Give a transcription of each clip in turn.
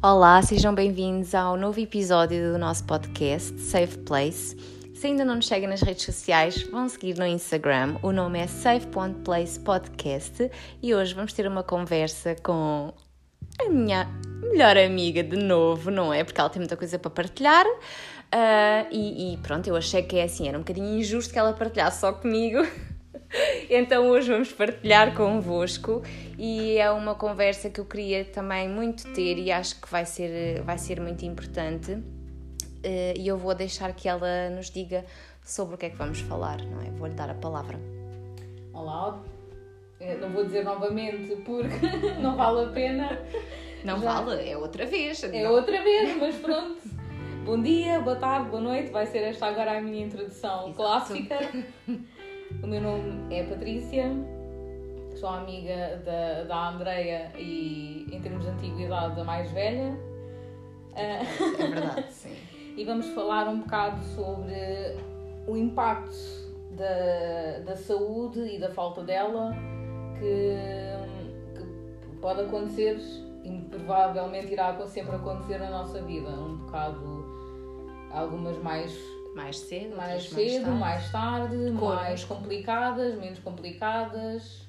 Olá, sejam bem-vindos ao novo episódio do nosso podcast Safe Place. Se ainda não nos seguem nas redes sociais, vão seguir no Instagram. O nome é safe.place podcast e hoje vamos ter uma conversa com a minha melhor amiga de novo, não é? Porque ela tem muita coisa para partilhar. Uh, e, e, pronto, eu achei que é assim, era um bocadinho injusto que ela partilhasse só comigo. então hoje vamos partilhar convosco e é uma conversa que eu queria também muito ter e acho que vai ser, vai ser muito importante. Uh, e eu vou deixar que ela nos diga sobre o que é que vamos falar, não é? Vou-lhe dar a palavra. Olá, eu não vou dizer novamente porque não vale a pena. Não Já... vale, é outra vez. É não. outra vez, mas pronto. Bom dia, boa tarde, boa noite. Vai ser esta agora a minha introdução Exato. clássica. O meu nome é Patrícia, sou amiga da, da Andreia e, em termos de antiguidade, a mais velha. É verdade, sim. e vamos falar um bocado sobre o impacto da, da saúde e da falta dela que, que pode acontecer e provavelmente irá sempre acontecer na nossa vida. Um bocado, algumas mais mais cedo, mais cedo, mais tarde, mais, tarde, mais complicadas, menos complicadas.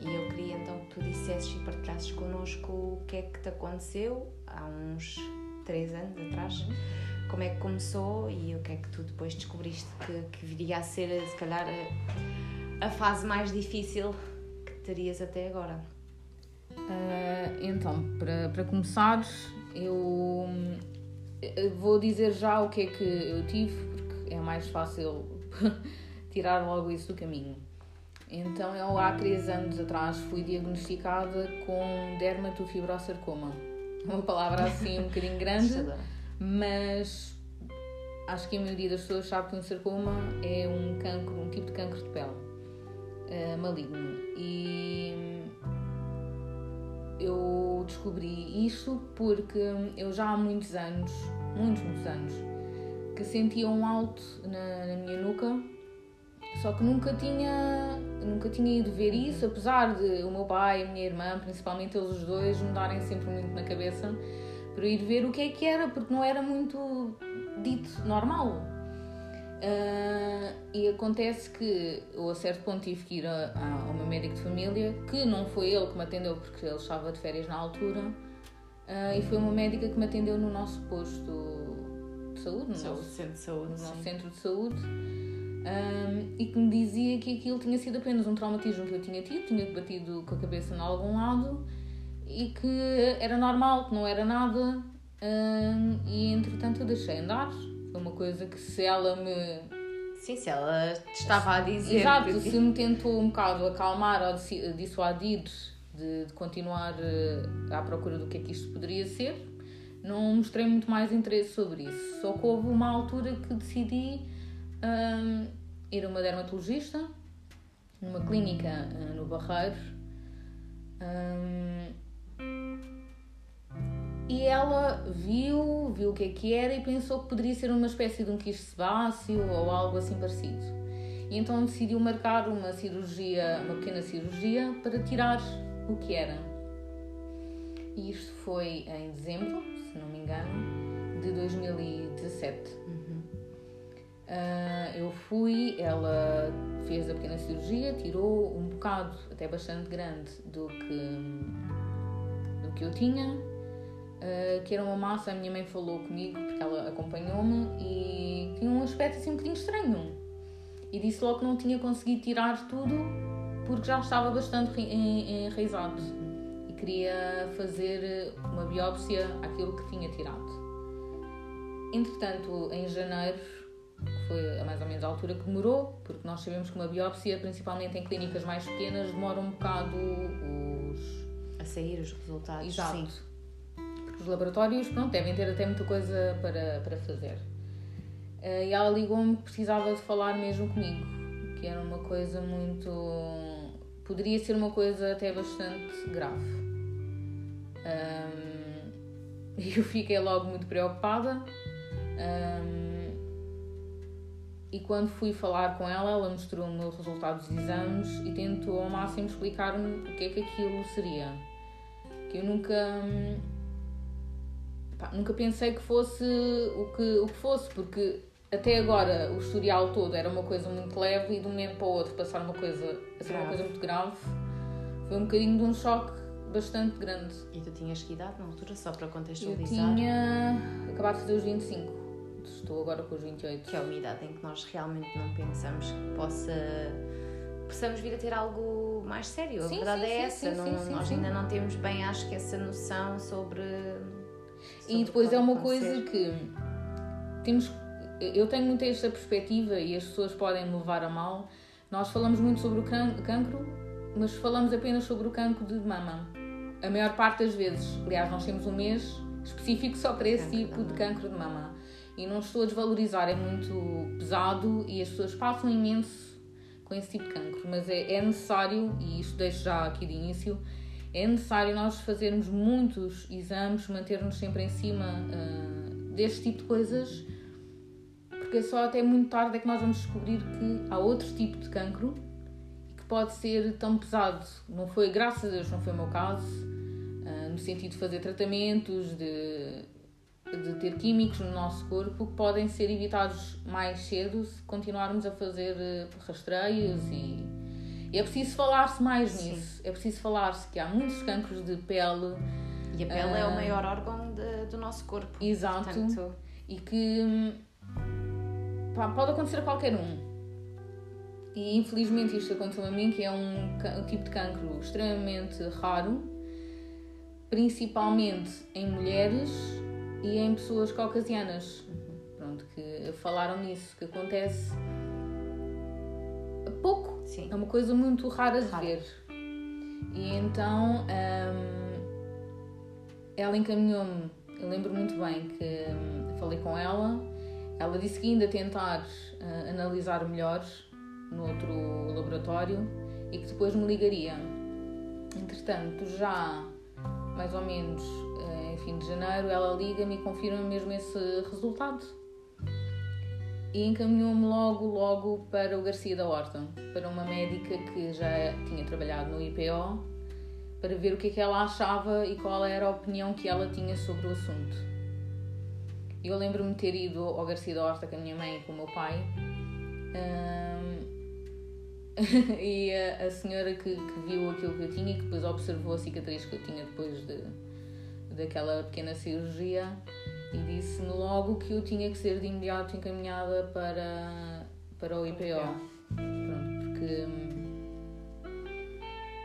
E eu queria então que tu dissesses e partilhasses connosco o que é que te aconteceu há uns três anos atrás. Uhum. Como é que começou e o que é que tu depois descobriste que, que viria a ser, se calhar, a, a fase mais difícil que terias até agora? Uh, então, para, para começar, eu vou dizer já o que é que eu tive, é mais fácil tirar logo isso do caminho. Então, eu há três anos atrás fui diagnosticada com dermatofibrosarcoma. Uma palavra assim um bocadinho grande, mas acho que a maioria das pessoas sabe que um sarcoma é um cancro, um tipo de cancro de pele uh, maligno. E eu descobri isso porque eu já há muitos anos, muitos, muitos anos, que sentia um alto na, na, minha nuca, só que nunca tinha, nunca tinha ido ver isso, apesar de o meu pai e a minha irmã, principalmente eles os dois, me darem sempre muito na cabeça para ir ver o que é que era, porque não era muito dito normal. Uh, e acontece que eu a certo ponto tive que ir a, a, ao meu médico de família, que não foi ele que me atendeu porque ele estava de férias na altura, uh, e foi uma médica que me atendeu no nosso posto saúde, no nosso centro de saúde, no nosso centro de saúde um, e que me dizia que aquilo tinha sido apenas um traumatismo que eu tinha tido, tinha batido com a cabeça em algum lado e que era normal, que não era nada. Um, e entretanto eu deixei andar. Foi uma coisa que se ela me. Sim, se ela estava a dizer. Exato, se me tentou um bocado acalmar ou dissuadir de, de continuar eh, à procura do que é que isto poderia ser, não mostrei muito mais interesse sobre isso. Só que houve uma altura que decidi um, ir a uma dermatologista, numa clínica uh, no Barreiro. Um, e ela viu, viu o que é que era e pensou que poderia ser uma espécie de um quiste sebáceo ou algo assim parecido. E então decidiu marcar uma cirurgia, uma pequena cirurgia, para tirar o que era. E isto foi em dezembro, engano, de 2017. Uhum. Uh, eu fui, ela fez a pequena cirurgia, tirou um bocado, até bastante grande, do que, do que eu tinha, uh, que era uma massa. A minha mãe falou comigo, porque ela acompanhou-me, e tinha um aspecto assim um bocadinho estranho. E disse logo que não tinha conseguido tirar tudo, porque já estava bastante enraizado queria fazer uma biópsia àquilo que tinha tirado. Entretanto, em janeiro, que foi a mais ou menos a altura que demorou, porque nós sabemos que uma biópsia, principalmente em clínicas mais pequenas, demora um bocado os... a sair os resultados. Exato. Sim. Porque os laboratórios, pronto, devem ter até muita coisa para, para fazer. Eh, e ela ligou-me que precisava de falar mesmo comigo, que era uma coisa muito. poderia ser uma coisa até bastante grave. Um, eu fiquei logo muito preocupada. Um, e quando fui falar com ela, ela mostrou-me os resultados dos exames e tentou ao máximo explicar-me o que é que aquilo seria. Que eu nunca. pá, nunca pensei que fosse o que, o que fosse, porque até agora o historial todo era uma coisa muito leve e de um momento para o outro passar uma coisa a ser uma coisa muito grave foi um bocadinho de um choque bastante grande. E tu tinhas que idade na altura, só para Eu contextualizar? tinha acabado de fazer os 25, estou agora com os 28. Que é uma idade em que nós realmente não pensamos que possa possamos vir a ter algo mais sério. Sim, a verdade sim, é sim, essa. não- nós ainda não temos bem, acho que, essa noção sobre. sobre E depois é uma acontecer. coisa que temos. Eu tenho muito esta perspectiva e as pessoas podem me levar a mal. Nós falamos muito sobre o can- cancro, mas falamos apenas sobre o cancro de mama. A maior parte das vezes. Aliás, nós temos um mês específico só para esse Cancro tipo de mama. cancro de mama. E não estou a desvalorizar, é muito pesado e as pessoas passam imenso com esse tipo de cancro. Mas é, é necessário, e isto deixo já aqui de início, é necessário nós fazermos muitos exames, manter-nos sempre em cima ah, deste tipo de coisas, porque só até muito tarde é que nós vamos descobrir que há outro tipo de cancro pode ser tão pesado. Não foi, graças a Deus, não foi o meu caso, ah, no sentido de fazer tratamentos, de, de ter químicos no nosso corpo que podem ser evitados mais cedo se continuarmos a fazer eh, rastreios e. é preciso falar-se mais Sim. nisso. É preciso falar-se que há muitos cancros de pele E a pele é o Ah. maior órgão de- do nosso corpo. Exato. Portanto, e que hum, pá, pode acontecer a qualquer um. E infelizmente isto aconteceu a mim, que é um, um tipo de cancro extremamente raro, principalmente em mulheres e em pessoas caucasianas. Pronto, que falaram nisso, que acontece pouco. sim. É uma coisa muito rara de Rara. ver. E então hum, ela encaminhou-me, eu lembro muito bem que hum, falei com ela, ela disse que ainda tentar ah, analisar melhor no outro laboratório e que depois me ligaria. Entretanto, já mais ou menos eh, em fim de janeiro, ela liga-me e confirma mesmo esse resultado e encaminhou-me logo, logo para o Garcia da Horta, para uma médica que já tinha trabalhado no IPO, para ver o que é que ela achava e qual era a opinião que ela tinha sobre o assunto. Eu lembro-me ter ido ao Garcia da Horta com a minha mãe e com o meu pai. hum, e a, a senhora que, que viu aquilo que eu tinha e que depois observou a cicatriz que eu tinha depois de, daquela pequena cirurgia e disse-me logo que eu tinha que ser de imediato encaminhada para, para o IPO. Pronto, porque hum,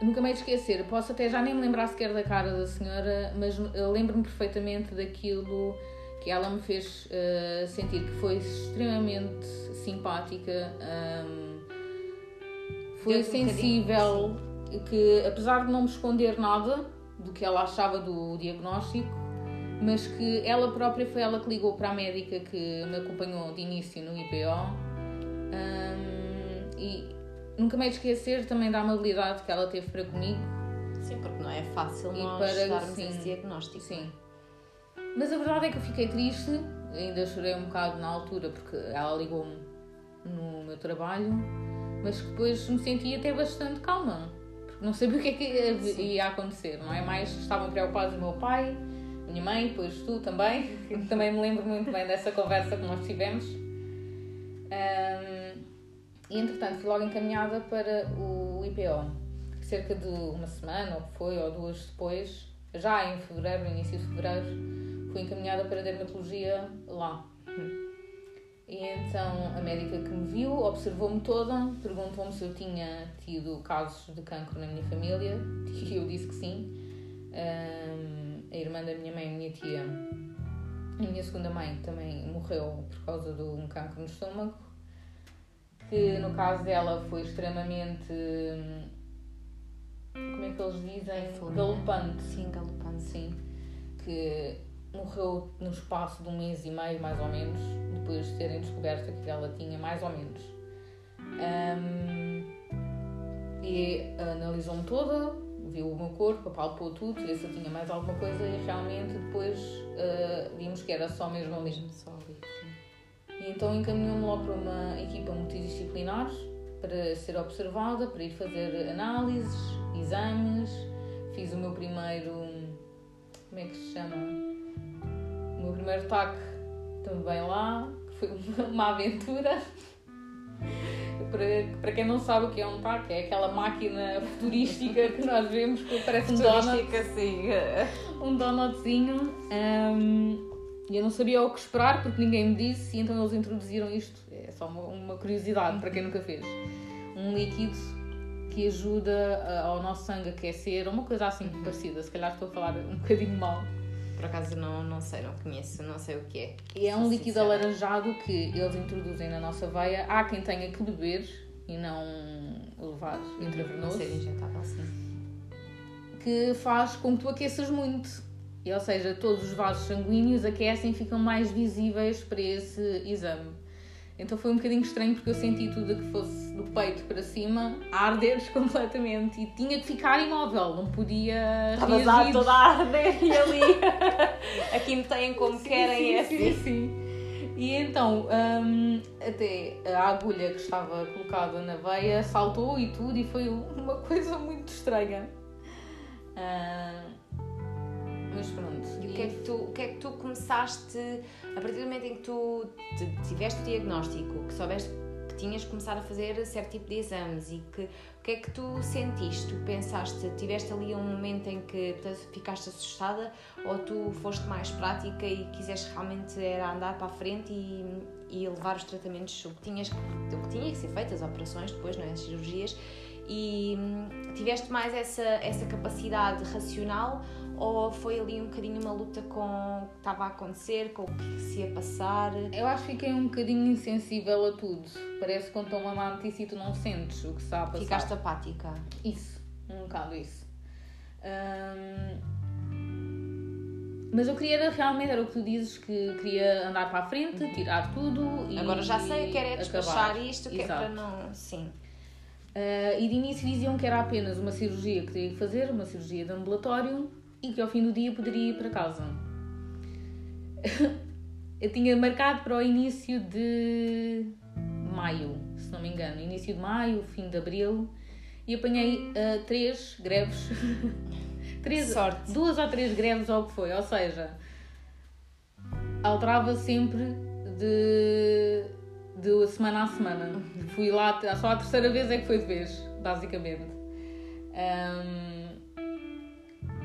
nunca me esquecer, posso até já nem me lembrar sequer da cara da senhora, mas lembro-me perfeitamente daquilo que ela me fez eh, sentir, que foi extremamente simpática, hum, foi Deu-te um sensível, que apesar de não me esconder nada do que ela achava do diagnóstico, mas que ela própria foi ela que ligou para a médica que me acompanhou de início no IPO hum, e nunca me esquecer também da amabilidade que ela teve para comigo Sim, porque não é fácil E nós para- darmos sim. esse diagnóstico. Sim. Mas a verdade é que eu fiquei triste, ainda chorei um bocado na altura porque ela ligou-me no meu trabalho, mas que depois me senti até bastante calma, porque não sabia o que é que ia, acontecer, não é? Mais estavam preocupados o meu pai, a minha mãe, depois tu também, também me lembro muito bem dessa conversa que nós tivemos. Ahm, e entretanto fui logo encaminhada para o IPO. Cerca de uma semana, ou foi, ou duas depois, já em fevereiro, início de fevereiro, fui encaminhada para dermatologia lá. E então a médica que me viu observou-me toda, perguntou-me se eu tinha tido casos de cancro na minha família, e eu disse que sim. Ahm, a irmã da minha mãe, a minha tia, a minha segunda mãe também morreu por causa de um cancro no estômago, que no caso dela foi extremamente. Como é que eles dizem? Galopante. Sim, galopante. Sim, que morreu no espaço de um mês e meio, mais ou menos, depois de terem descoberto que ela tinha, mais ou menos. Ahm, e analisou-me toda, viu o meu corpo, apalpou tudo, ver se eu tinha mais alguma coisa e realmente depois ah, vimos que era só mesmo ali. Só ali. E então encaminhou-me logo para uma equipa multidisciplinar para ser observada, para ir fazer análises, exames. Fiz o meu primeiro. Como é que se chama? Meu primeiro TAC também lá, que foi uma aventura. Para, para quem não sabe o que é um TAC, é aquela máquina futurística que nós vemos que parece um donut. sim. Um donutzinho. Um, e eu não sabia o que esperar porque ninguém me disse, e então eles introduziram isto. É só uma, uma curiosidade para quem nunca fez. Um líquido que ajuda ao nosso sangue a aquecer, uma coisa assim parecida. Se calhar estou a falar um bocadinho mal. Por acaso não, não sei, não conheço, não sei o que é. E é um líquido sincera. alaranjado que eles introduzem na nossa veia. Há quem tenha que beber e não levar intravenoso. Não ser injetável, sim. Que faz com que tu aqueças muito. E, ou seja, todos os vasos sanguíneos aquecem e ficam mais visíveis para esse exame. Então foi um bocadinho estranho porque eu senti tudo que fosse do peito para cima a arder completamente e tinha que ficar imóvel, não podia Estava reagir. toda a arder e ali aqui me têm como sim, querem sim, é assim. Sim, sim. E então, um, até a agulha que estava colocada na veia saltou e tudo e foi uma coisa muito estranha. Uh, mas pronto. E o que, é que tu, o que é que tu começaste, a partir do momento em que tu tiveste o diagnóstico, que soubeste que tinhas que começar a fazer certo tipo de exames e que o que é que tu sentiste? Tu pensaste, tiveste ali um momento em que ficaste assustada ou tu foste mais prática e quiseste realmente era andar para a frente e, e levar os tratamentos o que tinhas o que tinha que ser feito, as operações depois, não é? as cirurgias e hum, tiveste mais essa, essa capacidade racional ou foi ali um bocadinho uma luta com o que estava a acontecer, com o que se ia passar? Eu acho que fiquei um bocadinho insensível a tudo. Parece que quando estão uma notícia e tu não sentes o que está a passar. Ficaste apática. Isso, um bocado isso. Mas eu queria realmente, era o que tu dizes, que queria andar para a frente, tirar tudo e. Agora já sei, quero é despachar acabar. isto, que é para não. Sim. Uh, e de início diziam que era apenas uma cirurgia que teria que fazer, uma cirurgia de ambulatório, e que ao fim do dia poderia ir para casa. eu tinha marcado para o início de maio, se não me engano, início de maio, fim de abril, e apanhei uh, três greves. três, Sorte. Duas ou três greves, ou o que foi, ou seja, alterava sempre de, de semana a semana. Fui lá, só a terceira vez é que foi de vez, basicamente. Um,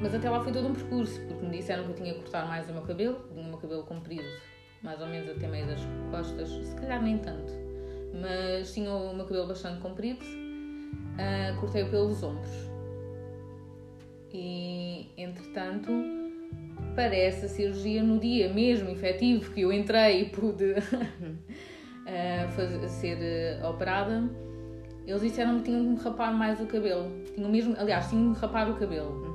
mas até lá foi todo um percurso, porque me disseram que eu tinha que cortar mais o meu cabelo, tinha o meu cabelo comprido, mais ou menos até meio das costas, se calhar nem tanto, mas tinha o meu cabelo bastante comprido, uh, cortei-o pelos ombros. E entretanto, para essa cirurgia, no dia mesmo efetivo que eu entrei e pude uh, fazer, ser uh, operada, eles disseram que tinham que rapar mais o cabelo. Tinham mesmo, aliás, tinham que rapar o cabelo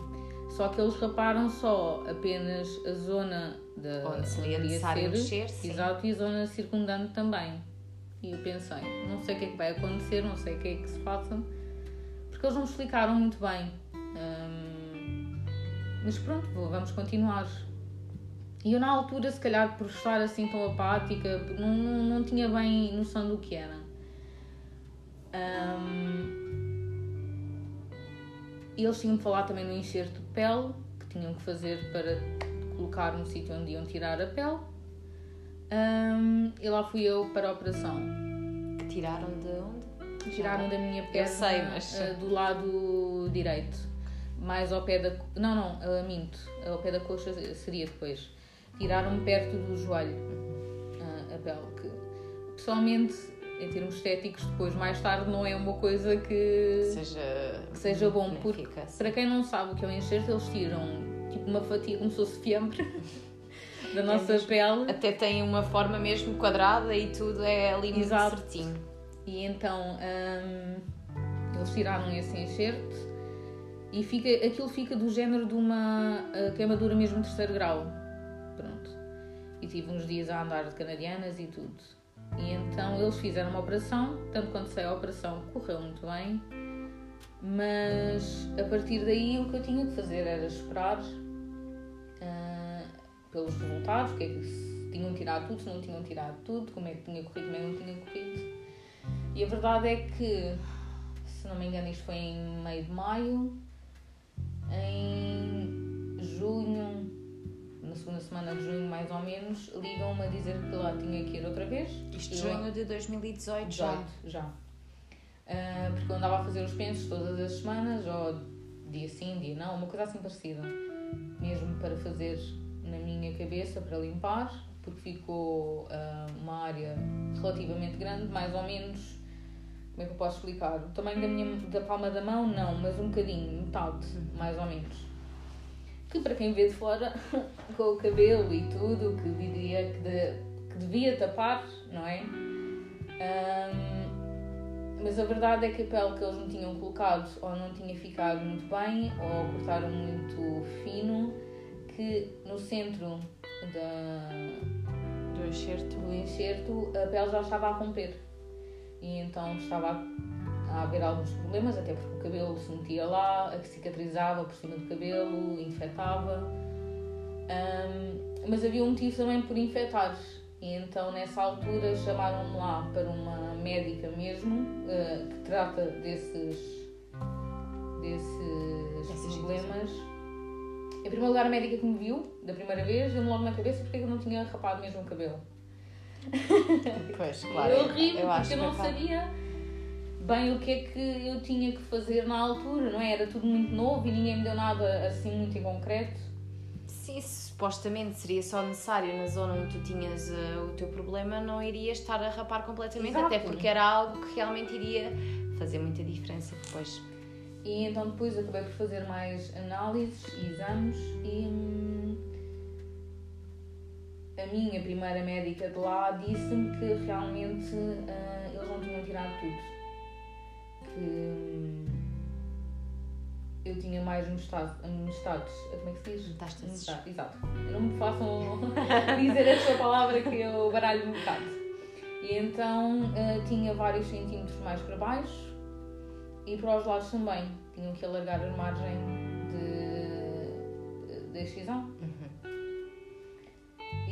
só que eles raparam só apenas a zona da onde seria necessário ser, mexer, sim. exato, e a zona circundante também. E eu pensei, não sei o que é que vai acontecer, não sei o que é que se faça, porque eles não me explicaram muito bem. Hum, mas pronto, vamos continuar. E eu na altura, se calhar por estar assim tão apática, não, não, não tinha bem noção do que era. Um, e eles tinham-me falado também no enxerto de pele, que tinham que fazer para colocar no sítio onde iam tirar a pele. Um, e lá fui eu para a operação. Que tiraram de onde? Tiraram da minha perna sei, mas... uh, do lado direito. Mais ao pé da. Não, não, uh, minto. Ao pé da coxa seria depois. Tiraram-me perto do joelho uh, a pele. Que pessoalmente em termos estéticos depois mais tarde não é uma coisa que seja, que seja bom porque para quem não sabe o que é um enxerto eles tiram tipo uma fatia como se fosse fiambre da nossa é pele. Até tem uma forma mesmo quadrada e tudo é ali muito Exato. certinho. E então hum, eles tiraram esse enxerto e fica, aquilo fica do género de uma uh, queimadura mesmo terceiro grau. Pronto. E tive uns dias a andar de canadianas e tudo e então eles fizeram uma operação, tanto quanto sei a operação correu muito bem, mas a partir daí o que eu tinha que fazer era esperar uh, pelos resultados, que é que se tinham tirado tudo, se não tinham tirado tudo, como é que tinha corrido, como é que não tinha corrido. E a verdade é que, se não me engano, isto foi em meio de maio, em junho, segunda semana de junho, mais ou menos, ligam-me a dizer que lá tinha que ir outra vez. Isto junho de 2018 já. já. Uh, porque eu andava a fazer os pensos todas as semanas, ou dia sim, dia não, uma coisa assim parecida. Mesmo para fazer na minha cabeça, para limpar, porque ficou uh, uma área relativamente grande, mais ou menos. Como é que eu posso explicar? O tamanho da, minha, da palma da mão, não, mas um bocadinho, metade, mais ou menos que para quem vê de fora, com o cabelo e tudo, que diria que, de, que devia tapar, não é? Um, mas a verdade é que a pele que eles me tinham colocado ou não tinha ficado muito bem ou cortaram muito fino, que no centro da, do enxerto. do enxerto a pele já estava a romper. E então estava a haver alguns problemas, até porque o cabelo se metia lá, cicatrizava por cima do cabelo, infectava. Um, mas havia um motivo também por infectar. E então nessa altura chamaram-me lá para uma médica mesmo uh, que trata desses, desses problemas. Em primeiro lugar, a médica que me viu da primeira vez deu-me logo na cabeça porque eu não tinha rapado mesmo o cabelo. Pois, claro. Eu ri porque eu não sabia bem o que é que eu tinha que fazer na altura, não é? Era tudo muito novo e ninguém me deu nada assim muito em concreto. Sim, supostamente seria só necessário na zona onde tu tinhas uh, o teu problema, não iria estar a rapar completamente, Exato. até porque era algo que realmente iria fazer muita diferença depois. E então depois acabei por fazer mais análises e exames e hum, a minha primeira médica de lá disse-me que realmente uh, eles não tinham tirado tudo que hum, eu tinha mais metastases. Como é que se diz? Metástases. Exato. Não me façam dizer esta palavra que eu baralho um bocado. E então uh, tinha vários centímetros mais para baixo e para os lados também. Tinham que alargar a margem de, de excisão.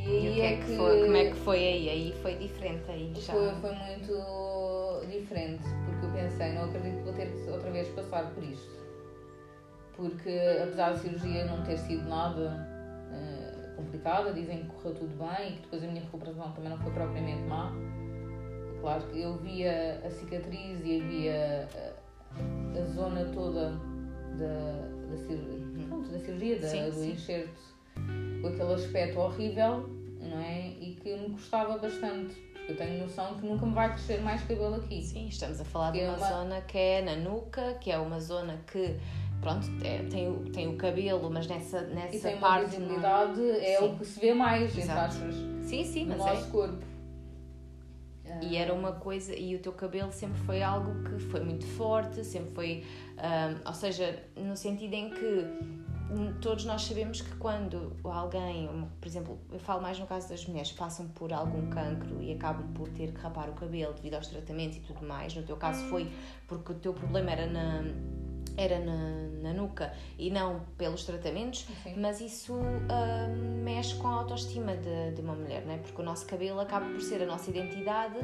E, e que é, é que, foi, como é que foi aí? Aí foi diferente aí já? Foi, foi muito diferente porque eu pensei, não acredito que vou ter que outra vez passar por isto. Porque apesar da cirurgia não ter sido nada uh, complicada, dizem que correu tudo bem e que depois a minha recuperação também não foi propriamente má. Claro que eu via a cicatriz e havia a, a zona toda da, da, cirurgia, pronto, da cirurgia, da, sim, do sim. enxerto, com aquele aspecto horrível, não é? E que me custava bastante eu tenho noção que nunca me vai crescer mais cabelo aqui. Sim, estamos a falar que de uma, é uma, zona que é na nuca, que é uma zona que pronto, é, tem, o, tem o cabelo, mas nessa, nessa e tem parte. A visibilidade não... é sim. o que se vê mais, entre aspas, sim, sim, no mas nosso é. corpo. E era uma coisa, e o teu cabelo sempre foi algo que foi muito forte, sempre foi, um, ou seja, no sentido em que todos nós sabemos que quando alguém, por exemplo, eu falo mais no caso das mulheres, passam por algum cancro e acabam por ter que rapar o cabelo devido aos tratamentos e tudo mais, no teu caso foi porque o teu problema era na era na, na nuca e não pelos tratamentos, Sim. mas isso uh, mexe com a autoestima de, de, uma mulher, não é? porque o nosso cabelo acaba por ser a nossa identidade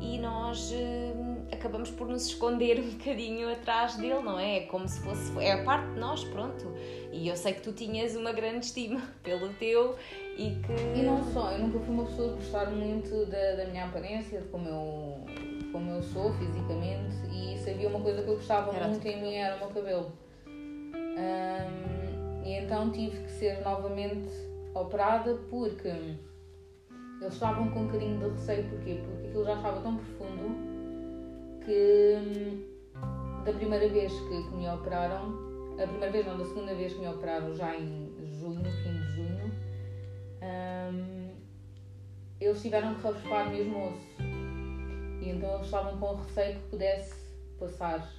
e nós uh, acabamos por nos esconder um bocadinho atrás dele, não é? É como se fosse. É a parte de nós, pronto. E eu sei que tu tinhas uma grande estima pelo teu e que. E não só, eu nunca fui uma pessoa de gostar muito da, da minha aparência, de como eu, como eu sou fisicamente, e se havia uma coisa que eu gostava era muito em mim era o meu cabelo. Um, e então tive que ser novamente operada porque eles estavam com um bocadinho de receio, porquê? Porque aquilo já estava tão profundo que hum, da primeira vez que, que me operaram a primeira vez, não, da segunda vez que me operaram, já em junho, fim de junho, um, eles tiveram que raspar mesmo o osso. E então eles estavam com receio que pudesse passar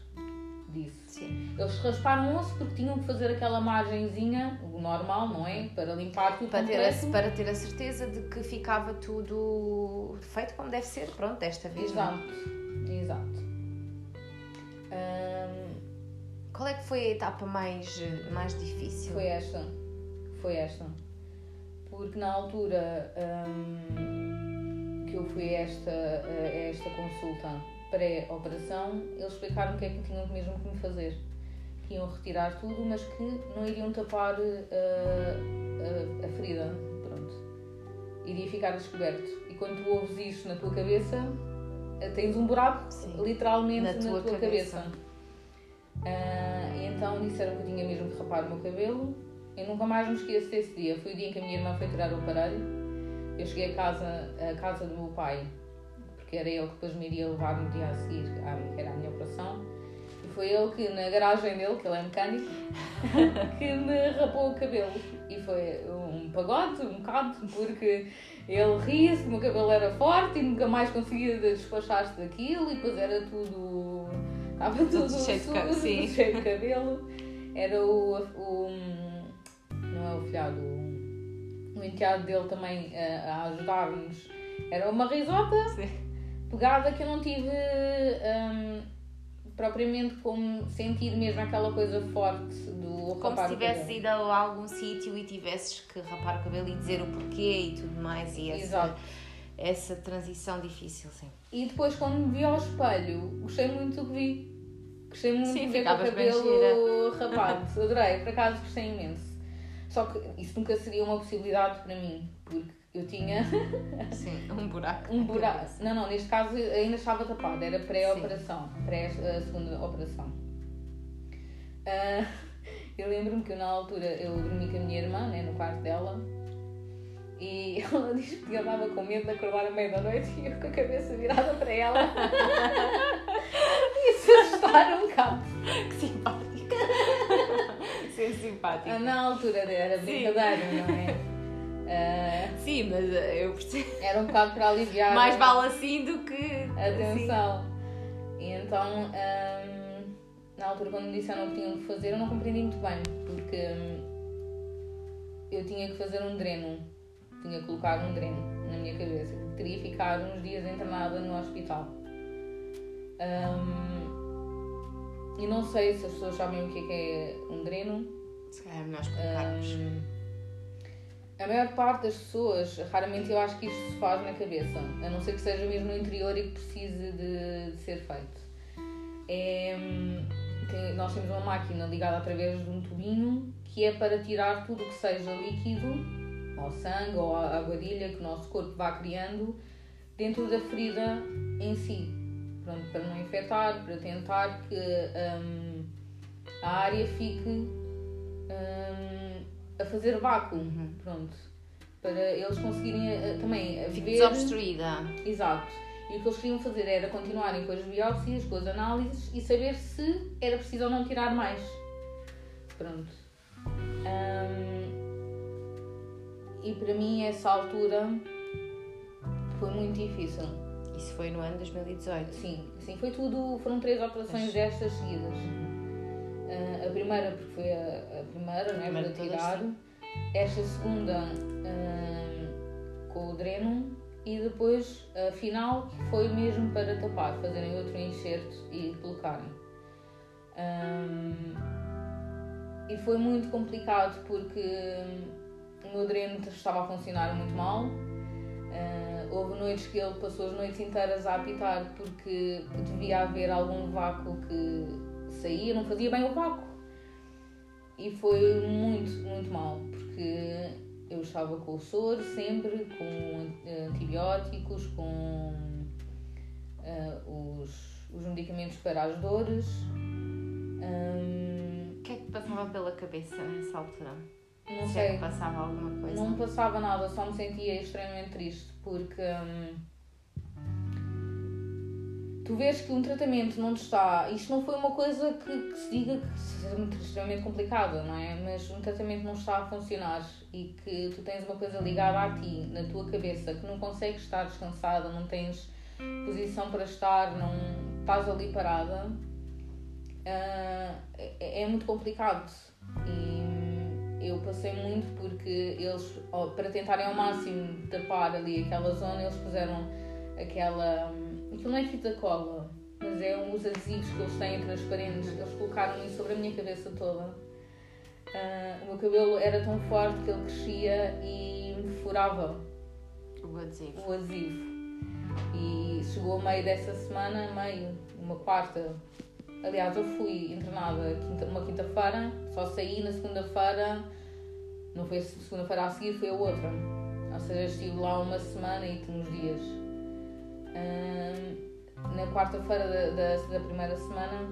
disso. Sim. Eles rasparam o osso porque tinham que fazer aquela margenzinha, o normal, não é? Para limpar tudo para ter, a, para ter a certeza de que ficava tudo feito como deve ser, pronto, desta vez. Exato, não? exato. Qual é que foi a etapa mais, mais difícil? Foi esta. Foi esta. Porque na altura hum, eu fui a esta, a esta consulta pré-operação, eles explicaram o que é que tinham mesmo que me fazer. Que iam retirar tudo, mas que não iriam tapar uh, a, a ferida iria ficar descoberto. E quando tu ouves isto na tua cabeça, eh, tens um buraco Sim. literalmente Na na, tua tua, cabeça. cabeça. Ah, e então disseram que eu tinha mesmo que rapar o meu cabelo. Eu nunca mais me esqueço desse dia. Foi o dia em que a minha irmã foi tirar o aparelho. Eu cheguei a casa, a casa do meu pai, porque era ele que depois me iria levar no dia a seguir, à, que era a minha operação. E foi ele que, na garagem dele, que ele é mecânico, que me rapou o cabelo. E foi um pagode, um bocado, porque ele ria-se o meu cabelo era forte e nunca mais conseguia despachar-se daquilo e depois era tudo. Estava tudo cheio de cabelo. Era o. o não é o filhado, o, enteado dele também a, a ajudar-nos. Era uma risota Sim. pegada que eu não tive hum, propriamente como sentir mesmo aquela coisa forte do Como rapar se o tivesse ido a algum sítio e tivesses que rapar o cabelo e dizer o porquê e tudo mais. E essa, Exato. essa transição difícil, sim. E depois, quando me vi ao espelho, gostei muito do que vi. Gostei muito Sim, de ver com o cabelo rapado. Adorei, por acaso gostei imenso. Só que isso nunca seria uma possibilidade para mim, porque eu tinha Sim, um buraco. um buraco. cabeça. Não, não, neste caso ainda estava tapado, era pré-operação, pré-segunda operação. Ah, eu lembro-me que eu, na altura eu dormi com a minha irmã, né, no quarto dela, e ela disse que eu estava com medo de acordar à meia da noite e eu com a cabeça virada para ela. e se assustar um bocado. Que simpática. Sim, simpática. Ah, Na altura era Sim. brincadeira, não é? Ah, Sim, mas eh, eu percebo. era um bocado para aliviar. Mais vale assim do que. assim. Atenção. E então, hum, na altura, quando me disseram o que tinham que fazer, eu não compreendi muito bem, porque eu tinha que fazer um dreno, tinha que colocar um dreno na minha cabeça, teria que ficar uns dias internada no hospital. Hum, e não sei se as pessoas sabem o que é, que é um dreno. Se calhar é melhor explicarmos. Hum, a maior parte das pessoas, raramente eu acho que isto se faz na cabeça, a não ser que seja mesmo no interior e que precise de, de ser feito. É, que nós temos uma máquina ligada através de um tubinho que é para tirar tudo o que seja líquido, ou sangue, ou a aguadilha que o nosso corpo vá criando dentro da ferida em si. Pronto, para não infectar, para tentar que hum, a área fique hum, a fazer vácuo. Uhum. Pronto. Para eles conseguirem eh, também Fico ver. desobstruída. Exato. E o que eles queriam fazer era continuarem com as biópsias, com as análises e saber se era preciso ou não tirar mais. Pronto. Hum, e para mim, essa altura foi muito difícil. Isso foi no ano 2018. Sim, sim, foi tudo. Foram três operações destas seguidas. Ah, a primeira, porque foi a, a primeira, não é? Para tirar. Esta segunda ah, com o dreno. E depois a final, que foi mesmo para tapar, fazerem outro enxerto e colocarem. Ah, e foi muito complicado porque o meu dreno estava a funcionar muito mal. Houve noites que ele passou as noites inteiras a apitar porque devia haver algum vácuo que saía, não fazia bem o vácuo. E foi muito, muito mal, porque eu estava com o soro sempre, com antibióticos, com ah, os, os medicamentos para as dores. Hum, O que é que passava pela cabeça nessa altura? Não Se é sei. passava alguma coisa? Não passava nada, só me sentia extremamente triste porque hum, tu vês que um tratamento não te está. Isto não foi uma coisa que, que se diga que seja muito extremamente complicada, não é? Mas um tratamento não está a funcionar e que tu tens uma coisa ligada a ti, na tua cabeça, que não consegues estar descansada, não tens posição para estar, não estás ali parada, ah, é, é muito complicado. E eu passei muito porque eles, para tentarem ao máximo tapar ali aquela zona, eles puseram aquela. hum, Aquilo não é fita cola, mas é uns adesivos que eles têm transparentes. Eles colocaram isso sobre a minha cabeça toda. Ah, o meu cabelo era tão forte que ele crescia e me furava O adesivo. o adesivo. E chegou a meio dessa semana, meio, uma quarta. Aliás, eu fui internada quinta, uma quinta-feira, só saí na segunda-feira, não foi a segunda-feira a seguir, foi a outra. Ou seja, estive lá uma semana e uns dias. na quarta-feira da, da, da, primeira semana,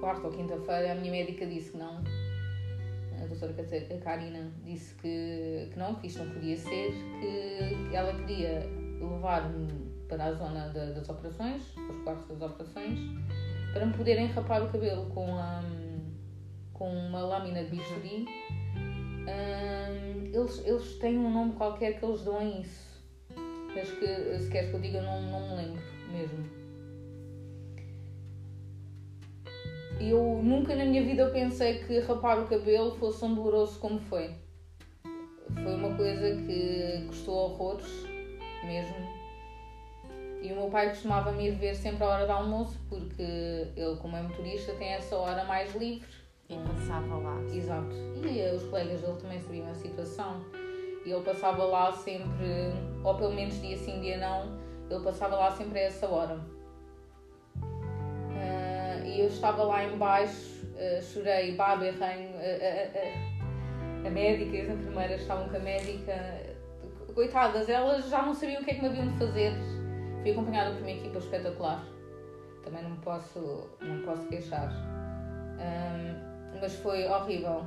quarta ou quinta-feira, a minha médica disse que não. A doutora Karina disse que, que não, que isto não podia ser, que ela queria levar-me para a zona das operações, os quartos das operações, para me poderem rapar o cabelo com, a, com uma lâmina de bisturi. Um, eles, eles têm um nome qualquer que eles dão a isso. Mas que, se queres que eu diga, não, não me lembro mesmo. Eu nunca na minha vida pensei que rapar o cabelo fosse tão doloroso como foi. Foi uma coisa que custou horrores, mesmo. E o meu pai costumava me ir ver sempre à hora do almoço, porque ele, como é motorista, tem essa hora mais livre. E passava lá. Exato. E os colegas dele também sabiam a situação. E ele passava lá sempre, ou pelo menos dia sim, dia não, ele passava lá sempre a essa hora. Uh, e eu estava lá embaixo, uh, chorei, baberrei. Uh, a médica e as enfermeiras estavam com a médica. Coitadas, elas já não sabiam o que é que me haviam de fazer Fui acompanhada por uma equipa espetacular. Também não posso, não posso queixar. Um, mas foi horrível.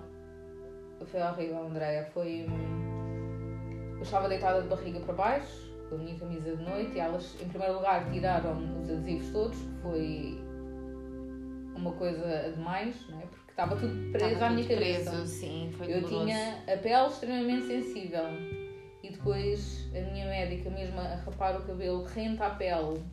Foi horrível, Andréia. Foi. Hum, eu estava deitada de barriga para baixo, com a minha camisa de noite, e elas, em primeiro lugar, tiraram os adesivos todos, que foi uma coisa demais, não é? Porque estava tudo preso estava à minha cabeça. Preso, sim, foi eu tinha a pele extremamente sensível depois a minha médica, mesmo a rapar o cabelo, rente à pele,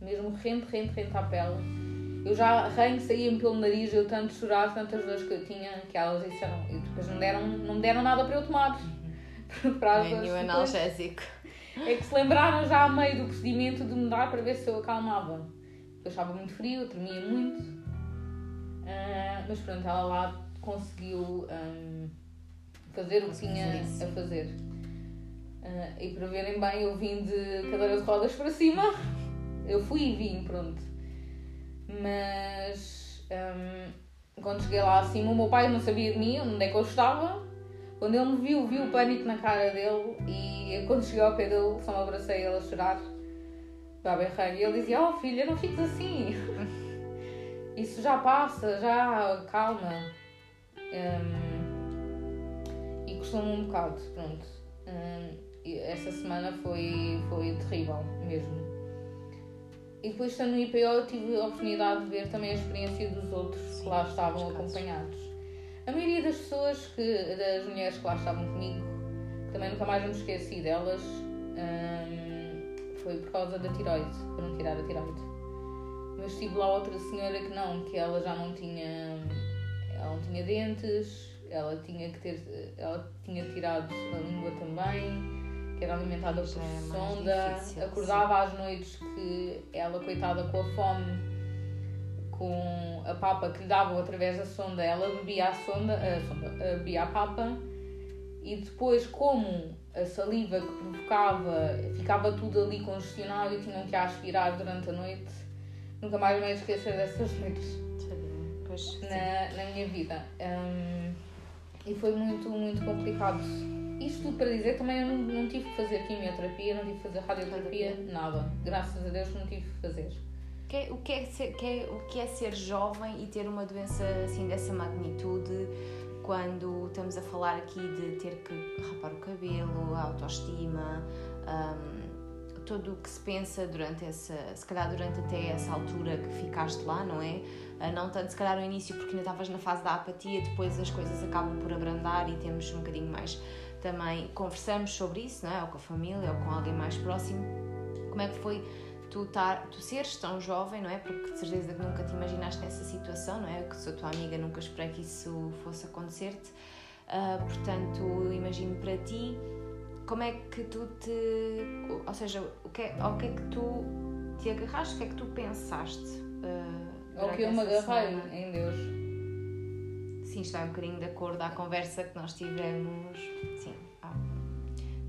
mesmo rente, rente, rente à pele. Eu já arranho, saía-me pelo nariz, eu tanto chorar, tantas dores que eu tinha, que elas disseram, e depois não, deram, não me deram nada para eu tomar. para Nem o analgésico. É que se lembraram já a meio do procedimento de me dar para ver se eu acalmava. Eu estava muito frio, eu tremia muito. Uh, mas pronto, ela lá conseguiu um, fazer o que tinha a fazer. Uh, e para verem bem, eu vim de cadeira de rodas para cima. Eu fui e vim, pronto. Mas um, quando cheguei lá acima, o meu pai não sabia de mim, onde é que eu estava. Quando ele me viu, viu o pânico na cara dele. E quando cheguei ao pé dele, só me abracei ele a chorar. Já berrei. E ele dizia: Oh filha, não fiques assim. Isso já passa, já calma. Um, e custou-me um bocado, pronto. Essa semana foi, foi terrível mesmo. E depois, estando no IPO, tive a oportunidade de ver também a experiência dos outros Sim, que lá estavam acompanhados. A maioria das pessoas, que, das mulheres que lá estavam comigo, que também nunca mais me esqueci delas, hum, foi por causa da tiroide, para não tirar a tiroide. Mas tive lá outra senhora que não, que ela já não tinha, ela não tinha dentes, ela tinha que ter, ela tinha tirado a língua também que era alimentada por é sonda, difícil, acordava sim. às noites que ela, coitada, com a fome, com a papa que lhe davam através da sonda, ela bebia a sonda, a sonda bebia a papa e depois, como a saliva que provocava ficava tudo ali congestionado e tinham que aspirar durante a noite, nunca mais me esquecer dessas noites na, na minha vida. Um, e foi muito, muito complicado isto tudo para dizer também eu não, não tive que fazer quimioterapia, não tive que fazer radioterapia, nada. Graças a Deus não tive que fazer. Que é, o, que é ser, que é, o que é ser jovem e ter uma doença assim dessa magnitude quando estamos a falar aqui de ter que rapar o cabelo, a autoestima, um, tudo o que se pensa durante essa, se calhar durante até essa altura que ficaste lá, não é? Uh, não tanto se calhar no início porque ainda estavas na fase da apatia, depois as coisas acabam por abrandar e temos um bocadinho mais também conversamos sobre isso, não é? ou com a família, ou com alguém mais próximo. Como é que foi tu, tar, tu seres tão jovem, não é? Porque de certeza que nunca te imaginaste nessa situação, não é? Que sou tua amiga, nunca esperei que isso fosse acontecer-te. Uh, portanto, imagino para ti como é que tu te. Ou seja, o que é, ao que é que tu te agarraste, o que é que tu pensaste? Uh, ao que eu me agarrei em Deus sim, está um bocadinho de acordo à conversa que nós tivemos. Sim, ah,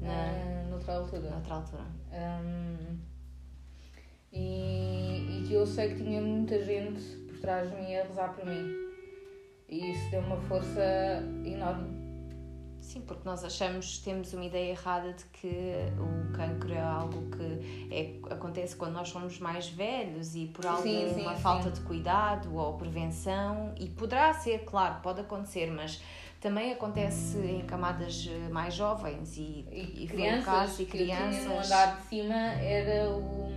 na, uh, noutra altura. Noutra altura. Um, e, e que eu sei que tinha muita gente por trás de mim a rezar por mim. E isso deu uma força enorme. Sim, porque nós achamos, temos uma ideia errada de que o cancro é algo que é, acontece quando nós somos mais velhos e por alguma Sim, sim, falta sim. de cuidado ou prevenção, e poderá ser, claro, pode acontecer, mas também acontece em camadas eh, mais jovens e, E, e crianças, caso, e que eu tinha no crianças. andar de cima era o.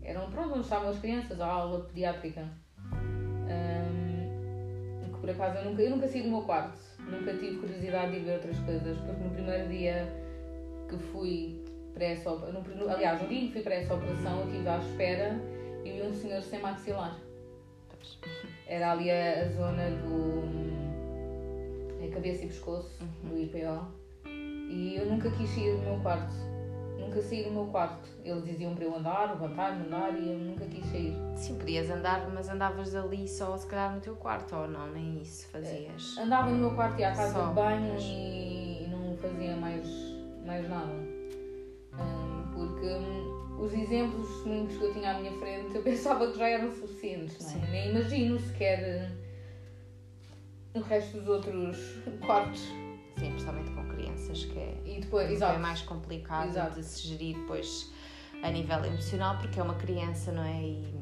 Eram pronto, onde estavam as crianças, a aula pediátrica. Ahm, que por acaso eu nunca, eu nunca saí do meu quarto, nunca tive curiosidade de ver outras coisas, porque no primeiro dia que fui para essa operação, aliás, no dia que fui para essa operação, eu estive à espera e vi um senhor sem maxilar. Era ali a, a zona do. a cabeça e pescoço do IPO. E eu nunca quis sair do meu quarto. Nunca saí do meu quarto. Eles diziam para eu andar, levantar-me, andar e eu nunca quis sair. Sim, podias andar, mas andavas ali só se calhar no teu quarto, ou não, nem isso fazias. Andava no meu quarto e à casa Só, de banho mas- e, não fazia mais, mais nada. Hum, porque hum, os exemplos que eu tinha à minha frente eu pensava que já eram suficientes, não é? Nem imagino sequer hum, o resto dos outros quartos. Sim, principalmente com crianças, que é, E depois, é exato. mais complicado Exato. de se gerir depois a nível emocional, porque é uma criança, não é? E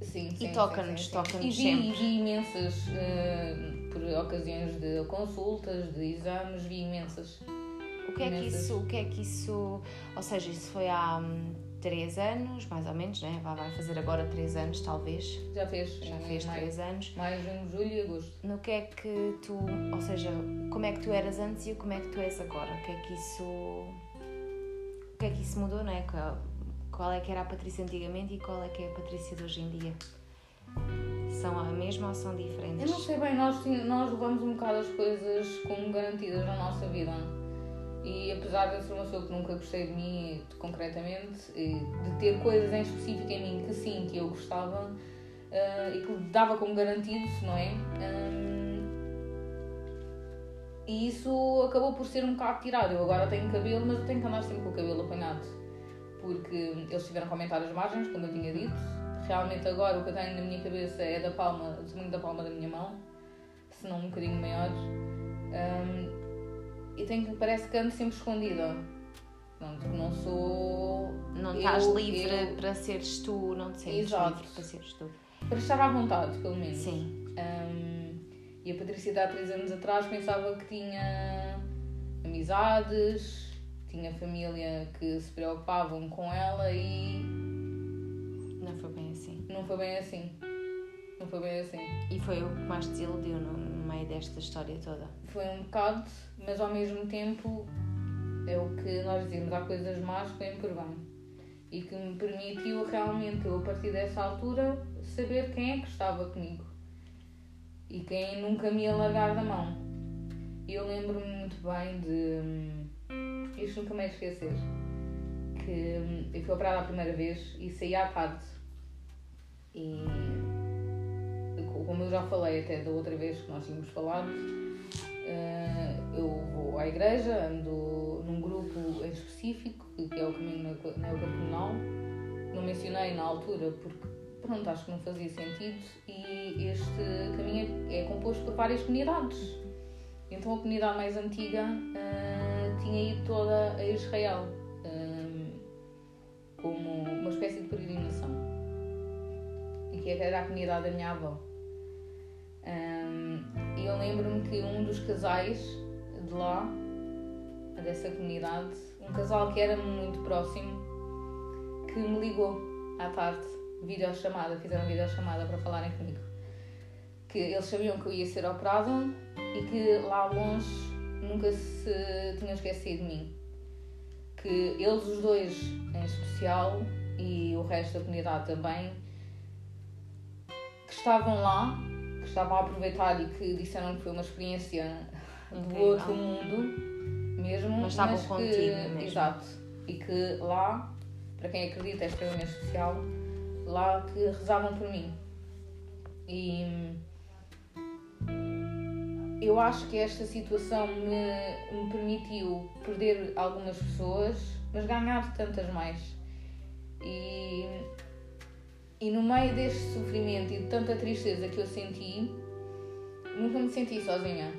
Sim, E sim, toca-nos, sim. toca-nos E vi, sempre. e vi imensas, eh, por ocasiões de consultas, de exames, vi imensas. o que é que isso, o que é que isso, ou seja, isso foi há hum, três anos, mais ou menos, né? Vai fazer agora três anos, talvez. Já fez. Já em fez maio. três anos. Maio, junho, julho e agosto. No que é que tu, ou seja, como é que tu eras antes e como é que tu és agora? O que é que isso, o que é que isso mudou, não é? Qual, é que era a Patrícia antigamente e qual é que é a Patrícia de hoje em dia? São a mesma ou são diferentes? Eu não sei bem, nós, nós levamos um bocado as coisas como garantidas na nossa vida. E apesar de eu ser uma pessoa que nunca gostei de mim concretamente, de ter coisas em específico em mim que sim, que eu gostava eh, e que dava como garantido, não é? Hum, e isso acabou por ser um bocado tirado. Eu agora tenho cabelo, mas eu tenho que andar sempre com o cabelo apanhado. Porque eles tiveram que aumentar as margens, como eu tinha dito. Realmente agora o que eu tenho na minha cabeça é da palma, do tamanho da palma da minha mão, se não um bocadinho maior. Hum, e tenho que, parece que ando sempre escondida. Pronto, não sou. Não eu- estás livre eu- para seres tu, não te sentes Exato. livre para seres tu. para estar à vontade, pelo menos. Sim, Hum, e a Patrícia, de há três anos atrás, pensava que tinha amizades, tinha família que se preocupavam com ela e não foi bem assim. não foi bem assim. Não foi bem assim. E foi o que mais te desiludiu no meio desta história toda. Foi um bocado, mas ao mesmo tempo é o que nós dizemos, há coisas más que vêm por bem. E que me permitiu realmente, eu a partir dessa altura, saber quem é que estava comigo. E quem nunca me ia largar da mão. Eu lembro-me muito bem de. hum, Isto nunca me esquecer. Que hum, eu fui operada a primeira vez e saí à tarde. E. Como eu já falei até da outra vez que nós tínhamos falado, eh, eu vou à igreja, ando num grupo em específico, que é o caminho neo- neocatecumenal. Não mencionei na altura porque, pronto, acho que não fazia sentido. E este caminho é, é composto por várias comunidades. Então a comunidade mais antiga eh, tinha ido toda a Israel eh, como uma espécie de peregrinação. E que era a comunidade da minha avó. E eu lembro-me que um dos casais de lá, dessa comunidade, um casal que era muito próximo, que me ligou à tarde, videochamada, fizeram videochamada para falarem comigo. Que eles sabiam que eu ia ser operada e que lá longe nunca se tinham esquecido de mim. Que eles, os dois em especial, e o resto da comunidade também, que estavam lá que estavam a aproveitar e que disseram que foi uma experiência do Incrível. outro mundo mesmo. Mas estavam que, contigo mesmo. Exato. E que lá, para quem acredita, é extremamente especial, lá que rezavam por mim. E eu acho que esta situação me, me permitiu perder algumas pessoas, mas ganhar tantas mais. E e no meio deste sofrimento e de tanta tristeza que eu senti, nunca me senti sozinha.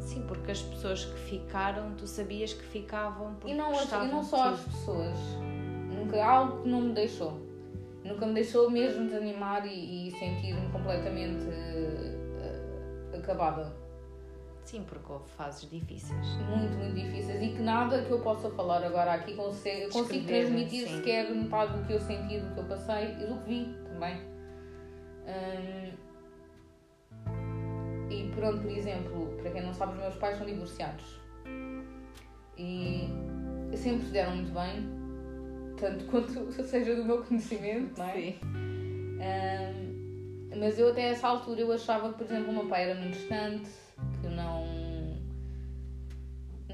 Sim, porque as pessoas que ficaram, tu sabias que ficavam porque E não, e não só as pessoas. Nunca, algo que não me deixou. Nunca me deixou mesmo desanimar e, e sentir-me completamente eh, acabada. Sim, porque houve fases difíceis. Muito, muito difíceis e que nada que eu possa falar agora aqui consigo, eu consigo transmitir sim. sequer metade do que eu senti, do que eu passei e do que vi também. Hum, e pronto, por exemplo, para quem não sabe, os meus pais são divorciados e sempre se deram muito bem, tanto quanto seja do meu conhecimento, não é? Sim. Ahm, mas eu até essa altura eu achava que, por exemplo, o meu pai era muito distante, que não.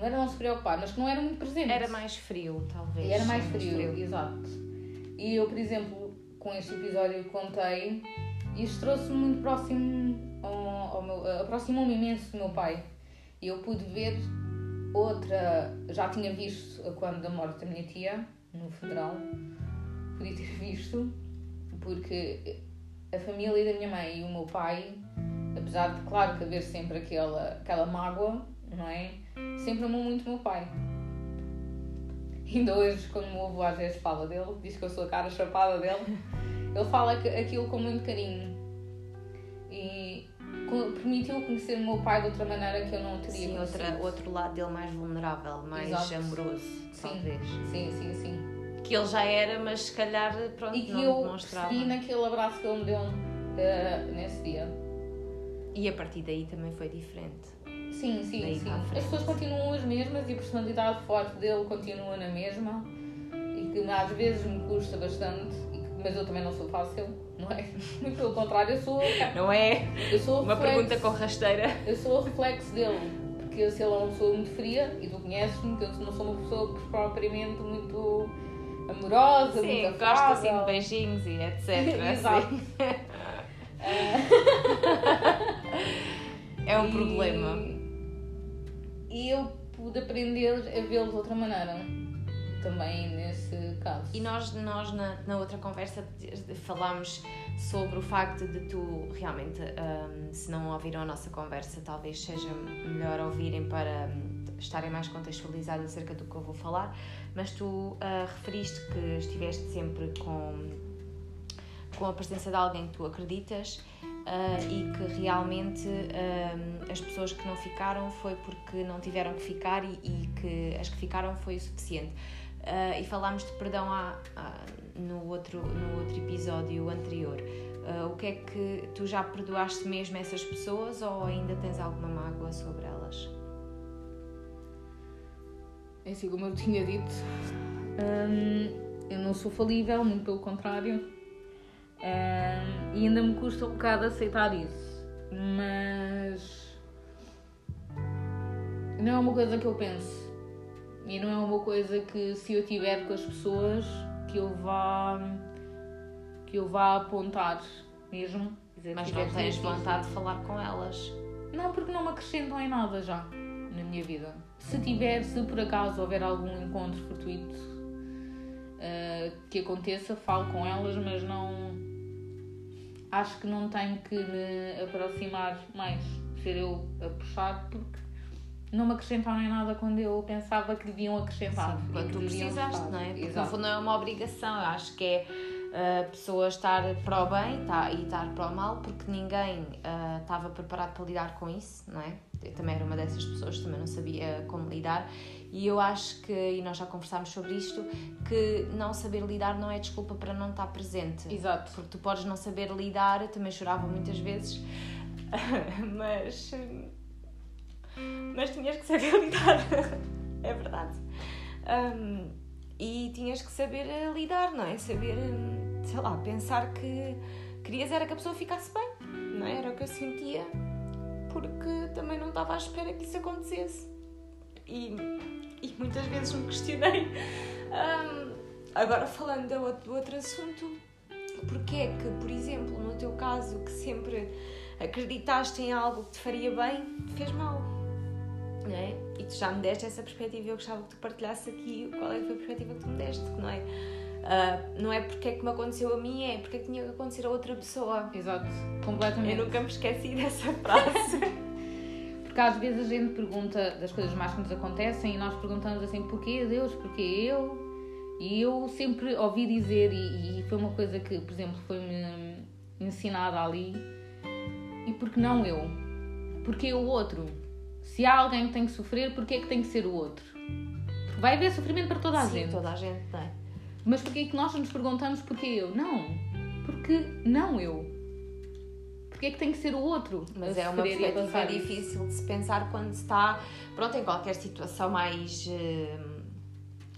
Não era não se preocupar, mas que não era muito presente. Era mais frio, talvez. E era mais sim, frio, exato. E eu, por exemplo, com este episódio que contei, isto trouxe-me muito próximo ao, ao meu. aproximou-me imenso do meu pai. E eu pude ver outra. Já tinha visto a quando da morte da minha tia, no funeral. Podia ter visto, porque a família da minha mãe e o meu pai, apesar de, claro, que haver sempre aquela, aquela mágoa, não é? Sempre amou muito o meu pai. Ainda hoje, quando o meu avô às vezes fala dele, diz que eu sou a cara chapada dele, ele fala aquilo com muito carinho. E permitiu conhecer o meu pai de outra maneira que eu não teria Sim, outra, outro lado dele mais vulnerável, mais Exato. amoroso, Sim. talvez. Sim, sim, sim. Que ele já era, mas se calhar, pronto, E que não eu demonstrava. percebi naquele abraço que ele me deu eh, nesse dia. E a partir daí também foi diferente. Sim, sim, Daí sim. As pessoas continuam as mesmas e a personalidade forte dele continua na mesma e que às vezes me custa bastante, mas eu também não sou fácil, não é? Muito pelo contrário, eu sou, Não é eu sou uma reflexo, pergunta com rasteira. eu sou o reflexo dele, porque se ele é uma pessoa muito fria, e tu conheces-me, que eu não sou uma pessoa propriamente muito amorosa, Sim, muito gosta assim de afável. beijinhos e etc. Exato. Ah, É um E- problema. E eu pude aprender a vê-lo de outra maneira. Também nesse caso. E nós, nós na, na outra conversa falámos sobre o facto de tu realmente, hum, se não ouviram a nossa conversa, talvez seja melhor ouvirem para hum, estarem mais contextualizados acerca do que eu vou falar, mas tu ah, referiste que estiveste sempre com, com a presença de alguém que tu acreditas ah, e que realmente hum, as pessoas que não ficaram foi porque não tiveram que ficar e, e que as que ficaram foi o suficiente. Ah, e falámos de perdão há- há- no, outro, no outro episódio anterior. O que é que tu já perdoaste mesmo essas pessoas ou ainda tens alguma mágoa sobre elas? É assim como eu tinha dito, eu não sou falível, muito pelo contrário. E ainda me custa um bocado aceitar isso. Mas não é uma coisa que eu penso. E não é uma coisa que se eu tiver com as pessoas que eu vá que eu vá apontar mesmo. Dizer, Mas "Tiveste não tens vontade de falar com elas. não, porque não me acrescentam em nada já na minha vida. Se tiver, se por acaso houver algum encontro fortuito eh, que aconteça, falo com elas, mas não. Acho que não tenho que me aproximar mais, ser eu a puxar, porque não me acrescentaram em nada quando eu pensava que deviam acrescentar. Sim, quando tu precisaste, estar. não é? Porque no fundo não é uma obrigação, eu acho que é a pessoa estar para o bem tá, e estar para o mal, porque ninguém ah, estava preparado para lidar com isso, não é? Eu também era uma dessas pessoas, também não sabia como lidar, e eu acho que, e nós já conversámos sobre isto, que não saber lidar não é desculpa para não estar presente. Exato. Porque tu podes não saber lidar, eu também chorava muitas vezes, mas. Mas tinhas que saber lidar, é verdade. Um, e tinhas que saber eh, lidar, não é? Saber, hum, sei lá, pensar que querias era que a pessoa ficasse bem, não é? Era o que eu sentia, porque também não estava à espera que isso acontecesse. E muitas vezes me questionei. Hum, agora, falando de outro, do outro assunto, porque é que, por exemplo, no teu caso, que sempre acreditaste em algo que te faria bem, te fez mal? Não é? E tu já me deste essa perspectiva e eu gostava que tu partilhasses aqui qual é que foi a perspectiva que tu me deste, que não é? Ah, não é porque é que me aconteceu a mim, é porque é que tinha que acontecer a outra pessoa. Exato. Completamente. Eu nunca me esqueci dessa frase. Porque às vezes a gente pergunta das coisas más que nos acontecem e nós perguntamos assim, porquê Deus, porquê eu? E eu sempre ouvi dizer, e, e foi uma coisa que, por exemplo, foi-me ensinada ali, e porque não eu? Porque o outro? Se há alguém que tem que sofrer, porquê é que tem que ser o outro? Porque vai haver sofrimento para toda a Sim, gente. toda a gente tem. Mas porquê é que nós nos perguntamos porquê eu? Não. Porque não eu. Porquê é que tem que ser o outro? Mas é uma perspectiva difícil de se pensar quando se está, pronto, em qualquer situação mais, eh,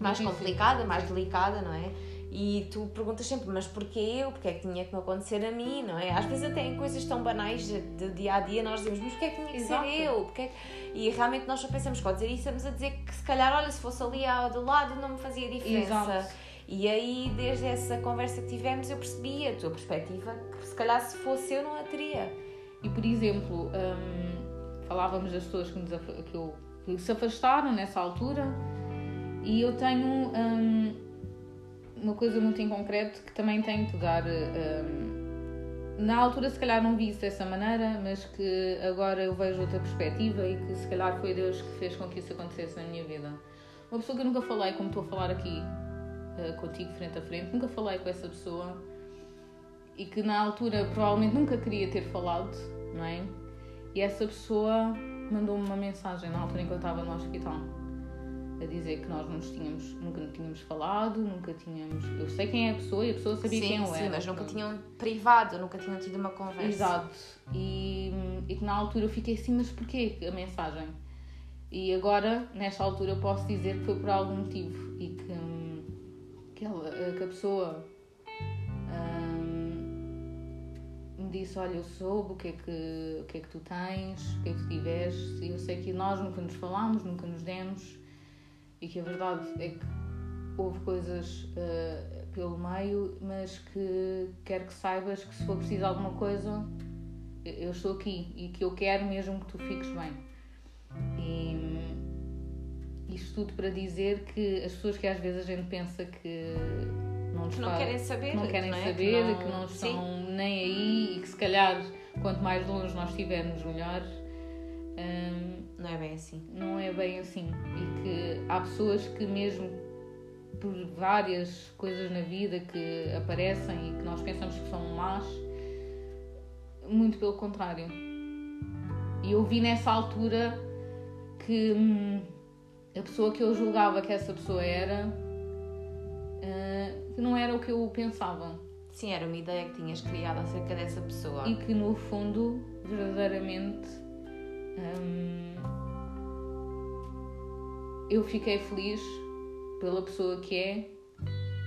mais Difícil. complicada, mais delicada, não é? E tu perguntas sempre, mas porquê eu? Porquê é que tinha que me acontecer a mim, não é? Às vezes até em coisas tão banais de- do dia a dia nós dizemos, mas porquê é que tinha que Exato. ser eu? Porquê é que-" E realmente nós só pensamos que ao dizer isso estamos a dizer que se calhar, olha, se fosse ali ao do lado não me fazia diferença. Exato. E aí, desde essa conversa que tivemos, eu percebi a tua perspectiva, calhar se fosse eu não a teria. E por exemplo, hum, falávamos das pessoas que, nos que, eu- que se afastaram nessa altura e eu tenho hum, uma coisa muito em concreto que também tenho que dar. hum, na altura, se calhar, não vi isso dessa maneira, mas que agora eu vejo outra perspectiva e que se calhar foi Deus que fez com que isso acontecesse na minha vida. Uma pessoa que eu nunca falei, como estou a falar aqui eh, contigo, frente a frente, nunca falei com essa pessoa e que na altura provavelmente nunca queria ter falado, não é? E essa pessoa mandou-me uma mensagem na altura em que eu estava no hospital a dizer que nós nos tínhamos, nunca nos tínhamos falado, nunca tínhamos. Eu sei quem é a pessoa e a pessoa sabia sim, quem eu sim, era. mas nunca tinham privado, nunca tinham tido uma conversa. Exato. E, e que na altura eu fiquei assim, mas porquê a mensagem? E agora, nesta altura, eu posso dizer que foi por algum motivo e que, hum, que, ela, que a pessoa me disse, olha, eu soube o que, é que, o que é que tu tens, o que é que tu tiveste, e eu sei que nós nunca nos falámos, nunca nos demos, e que a verdade é que houve coisas eh, pelo meio, mas que quero que saibas que se for preciso alguma coisa, eu- estou aqui e que eu quero mesmo que tu fiques bem. E isto tudo para dizer que as pessoas que às vezes a gente pensa que não Que não faz- querem saber, que não querem não é? saber, Que que não, não- estão nem aí e que se calhar quanto mais longe nós estivermos melhor. hum, Não é bem assim. não é bem assim. E que há pessoas que, mesmo por várias coisas na vida que aparecem e que nós pensamos que são más, muito pelo contrário. E eu vi nessa altura que hum, a pessoa que eu julgava que essa pessoa era, ah, que não era o que eu pensava. Sim, era uma ideia que tinhas criado acerca dessa pessoa. E que no fundo, verdadeiramente, hum, eu fiquei feliz pela pessoa que é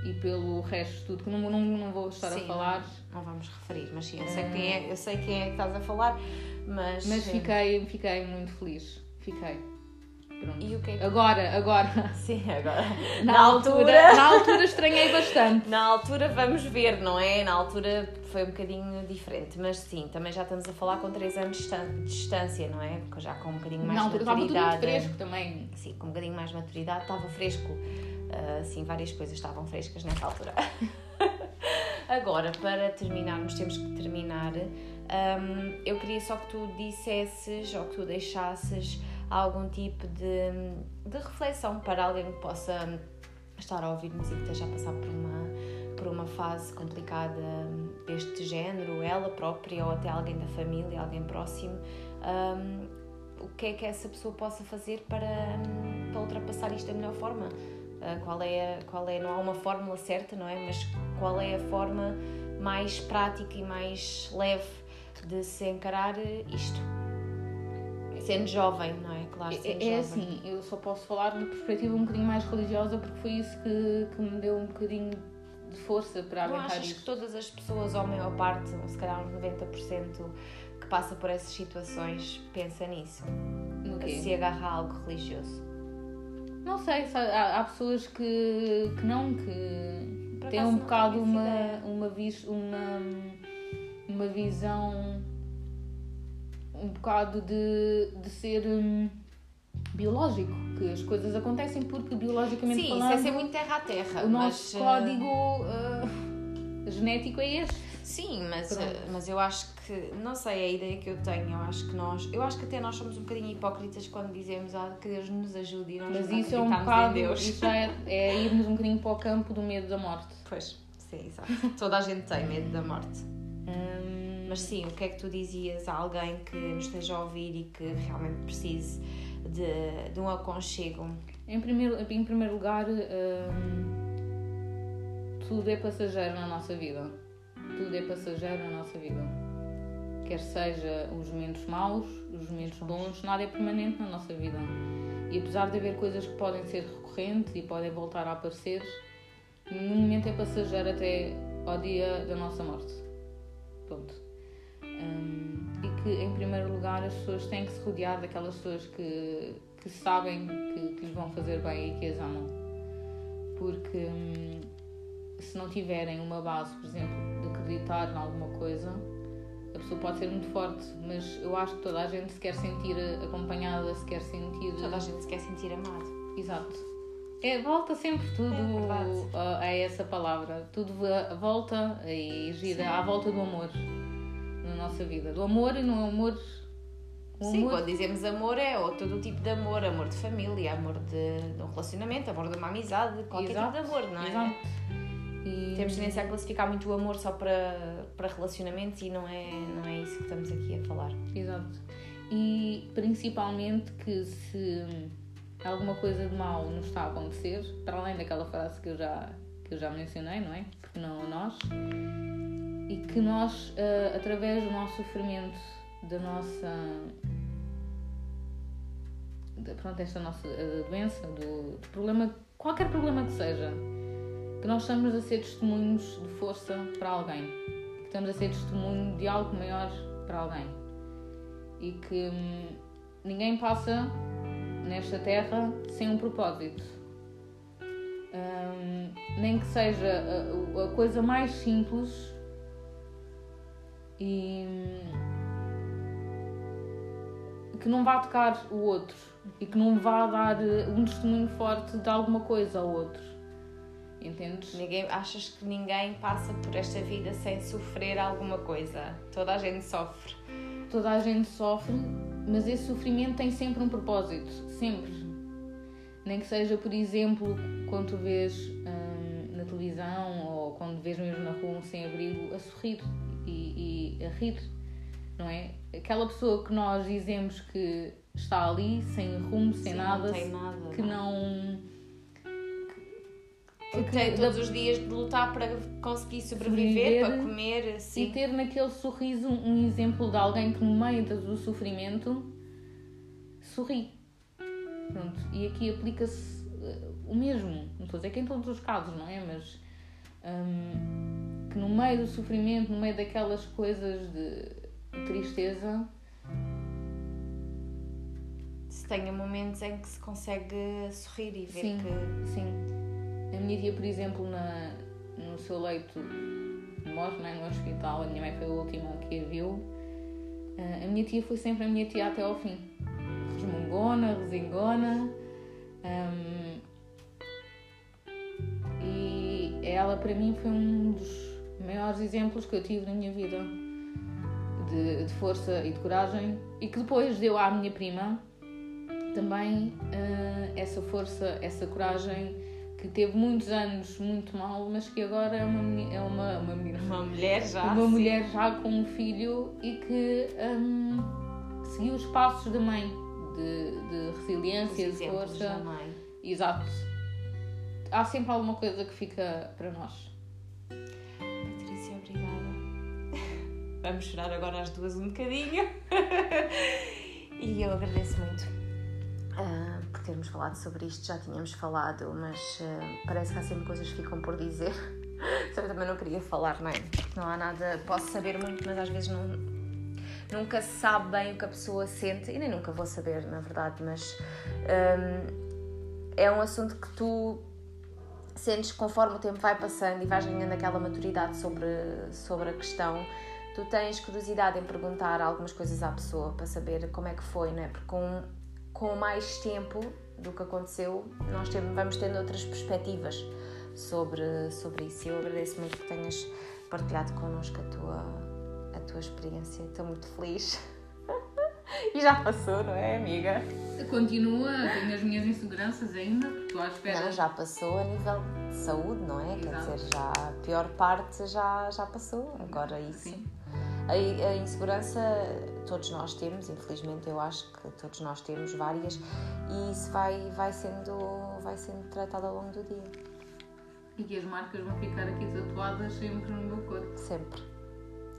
e pelo resto de tudo, que não, não, não vou estar Sim, a falar, Não vamos referir, mas sim, eu sei quem é, eu sei quem é que estás a falar, mas. mas fiquei, fiquei muito feliz. Fiquei. Pronto. E o que é que. Agora, agora, Sim, agora. na, Na altura, altura- na altura estranhei bastante. Na altura vamos ver, não é? Na altura foi um bocadinho diferente, mas sim, também já estamos a falar com 3 anos de distância, não é? Já com um bocadinho mais Na altura estava tudo muito maturidade. fresco também. Sim, com um bocadinho mais de maturidade, estava fresco. Ah, sim, várias coisas estavam frescas nessa altura. Agora, para terminarmos, temos que terminar. Ahm, eu queria só que tu dissesses ou que tu deixasses algum tipo de, de reflexão para alguém que possa estar a ouvir-nos e que esteja a passar por uma, por uma fase complicada deste género, ela própria ou até alguém da família, alguém próximo. Ahm, o que é que essa pessoa possa fazer para, hum, para ultrapassar isto da melhor forma? Ah, qual é, qual é, não há uma fórmula certa, não é? Mas qual é a forma mais prática e mais leve de se encarar isto? Sendo jovem, não é? Claro, É, é assim, eu só posso falar de perspectiva um bocadinho mais religiosa porque foi isso que, que me deu um bocadinho de força para Não aguentar achas que todas as pessoas, ou a maior parte, ou se calhar uns 90%, que passa por essas situações, pensa nisso? No quê? se agarra a algo religioso? Não sei, sabe, há, há pessoas que, que não, que têm um não bocado uma, uma, vis, uma, uma visão um bocado de, de ser hum, biológico, que as coisas acontecem porque biologicamente Sim, isso falando é ser muito terra a terra. o nosso mas, eh, código ah, genético é este. Sim, mas, Pronto. eh, mas eu acho que não sei, a ideia que eu tenho, eu acho que nós, eu acho que até nós somos um bocadinho hipócritas quando dizemos ah, que Deus nos ajude e nós Mas isso é um bocado, isso é, é irmos um bocadinho para o campo do medo da morte. Pois, sim, exato. Toda a gente tem medo da morte. Hum, Mas sim, o que é que tu dizias a alguém que nos esteja a ouvir e que realmente precise de, de um aconchego? Em primeiro, em primeiro lugar, hum, tudo é passageiro na nossa vida. Tudo é passageiro na nossa vida. Quer seja os momentos maus, os momentos bons, nada é permanente na nossa vida. E apesar de haver coisas que podem ser recorrentes e podem voltar a aparecer, no momento é passageiro até ao dia da nossa morte. Hum, e que, em primeiro lugar, as pessoas têm que se rodear daquelas pessoas que, que sabem que, que lhes vão fazer bem e que as amam. Porque hum, se não tiverem uma base, por exemplo, de acreditar em alguma coisa, a pessoa pode ser muito forte, mas eu acho que toda a gente se quer sentir acompanhada, se quer sentir. Toda a gente se quer sentir amado. Exato. É, volta sempre tudo É a, a essa palavra. Tudo volta e gira à volta do amor nossa vida. Do amor e no amor. O Sim, amor quando dizemos amor é ou todo o tipo de amor, amor de família, amor de, de um relacionamento, amor de uma amizade, qualquer Exato, tipo de amor, não é? Exato. E- Temos tendência a classificar muito o amor só para, para relacionamentos e não é, não é isso que estamos aqui a falar. Exato. E principalmente que se alguma coisa de mal nos está a acontecer, para além daquela frase que eu já, que eu já mencionei, não é? Porque não a nós, e que nós, ah, através do nosso sofrimento, da nossa. Da, pronto, esta nossa ah, doença, do, do problema, qualquer problema que seja, que nós estamos a ser testemunhos de força para alguém, que estamos a ser testemunho de algo maior para alguém e que hum, ninguém passa nesta terra sem um propósito. Hum, nem que seja a, a coisa mais simples e que não vá tocar o outro e que não vá dar eh, um testemunho forte de alguma coisa ao outro. Entendes? Ninguém, achas que ninguém passa por esta vida sem sofrer alguma coisa? Toda a gente sofre. toda a gente sofre, mas esse sofrimento tem sempre um propósito, sempre. Nem que seja, por exemplo, quando tu vês hum, na televisão ou quando vês mesmo na rua um sem-abrigo a sorrir e, e a rir, não é? Aquela pessoa que nós dizemos que está ali, sem rumo, sem Sim, nada, não nada. que não. Que tem todos os dias de lutar para conseguir sobreviver, Sobreviver para comer, E sim. ter naquele sorriso um exemplo de alguém que no meio do sofrimento sorri. Pronto. E aqui aplica-se eh, o mesmo. Não estou a dizer que em todos os casos, não é? Mas hum, que no meio do sofrimento, no meio daquelas coisas de tristeza, Se tenha momentos em que se consegue sorrir e ver Sim. que. sim. A minha tia, por exemplo, na, no seu leito de morte, não é? no hospital, a minha mãe foi a última que a viu. Ah, A minha tia foi sempre a minha tia até ao fim. Resmungona, resingona. hum, e ela, para mim, foi um dos maiores exemplos que eu tive na minha vida de, de força e de coragem. E que depois deu à minha prima também ah, essa força, essa coragem que teve muitos anos muito mal, mas que agora é uma, é uma, uma menina Uma mulher já. uma sim. mulher já com um filho e que hum, seguiu os passos da mãe de, de resiliência, de força. Exato. Há sempre alguma coisa que fica para nós. Vamos chorar agora às duas um bocadinho. e eu agradeço muito ah, por termos falado sobre isto. Já tínhamos falado, mas ah, parece que há sempre coisas que ficam por dizer. Só também não queria falar, não é? Não há nada. Posso saber muito, mas às vezes não. Nunca se sabe bem o que a pessoa sente, e nem nunca vou saber, na verdade, mas hum, é um assunto que tu sentes conforme o tempo vai passando e vais ganhando aquela maturidade sobre, sobre a questão, tu tens curiosidade em perguntar algumas coisas à pessoa para saber como é que foi, não é? Porque com, com mais tempo do que aconteceu, nós temos, vamos tendo outras perspectivas sobre, sobre isso. Eu agradeço muito que tenhas partilhado connosco a tua, a tua experiência. Estou muito feliz. e já passou, não é, amiga? Continua, tenho as minhas inseguranças ainda, estou à espera. Não, já passou a nível de saúde, não é? Quer Exato. dizer, já a pior parte já, já passou. Agora isso. Sim. A, a insegurança todos nós temos, infelizmente eu acho que todos nós temos várias e isso vai, vai, sendo, vai sendo tratado ao longo do dia, E que as marcas vão ficar aqui tatuadas sempre no meu corpo. sempre.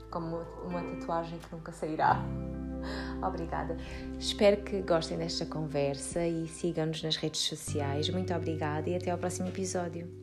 Como uma tatuagem que nunca sairá. Obrigada. Espero que gostem desta conversa e sigam-nos nas redes sociais. Muito obrigada e até ao próximo episódio.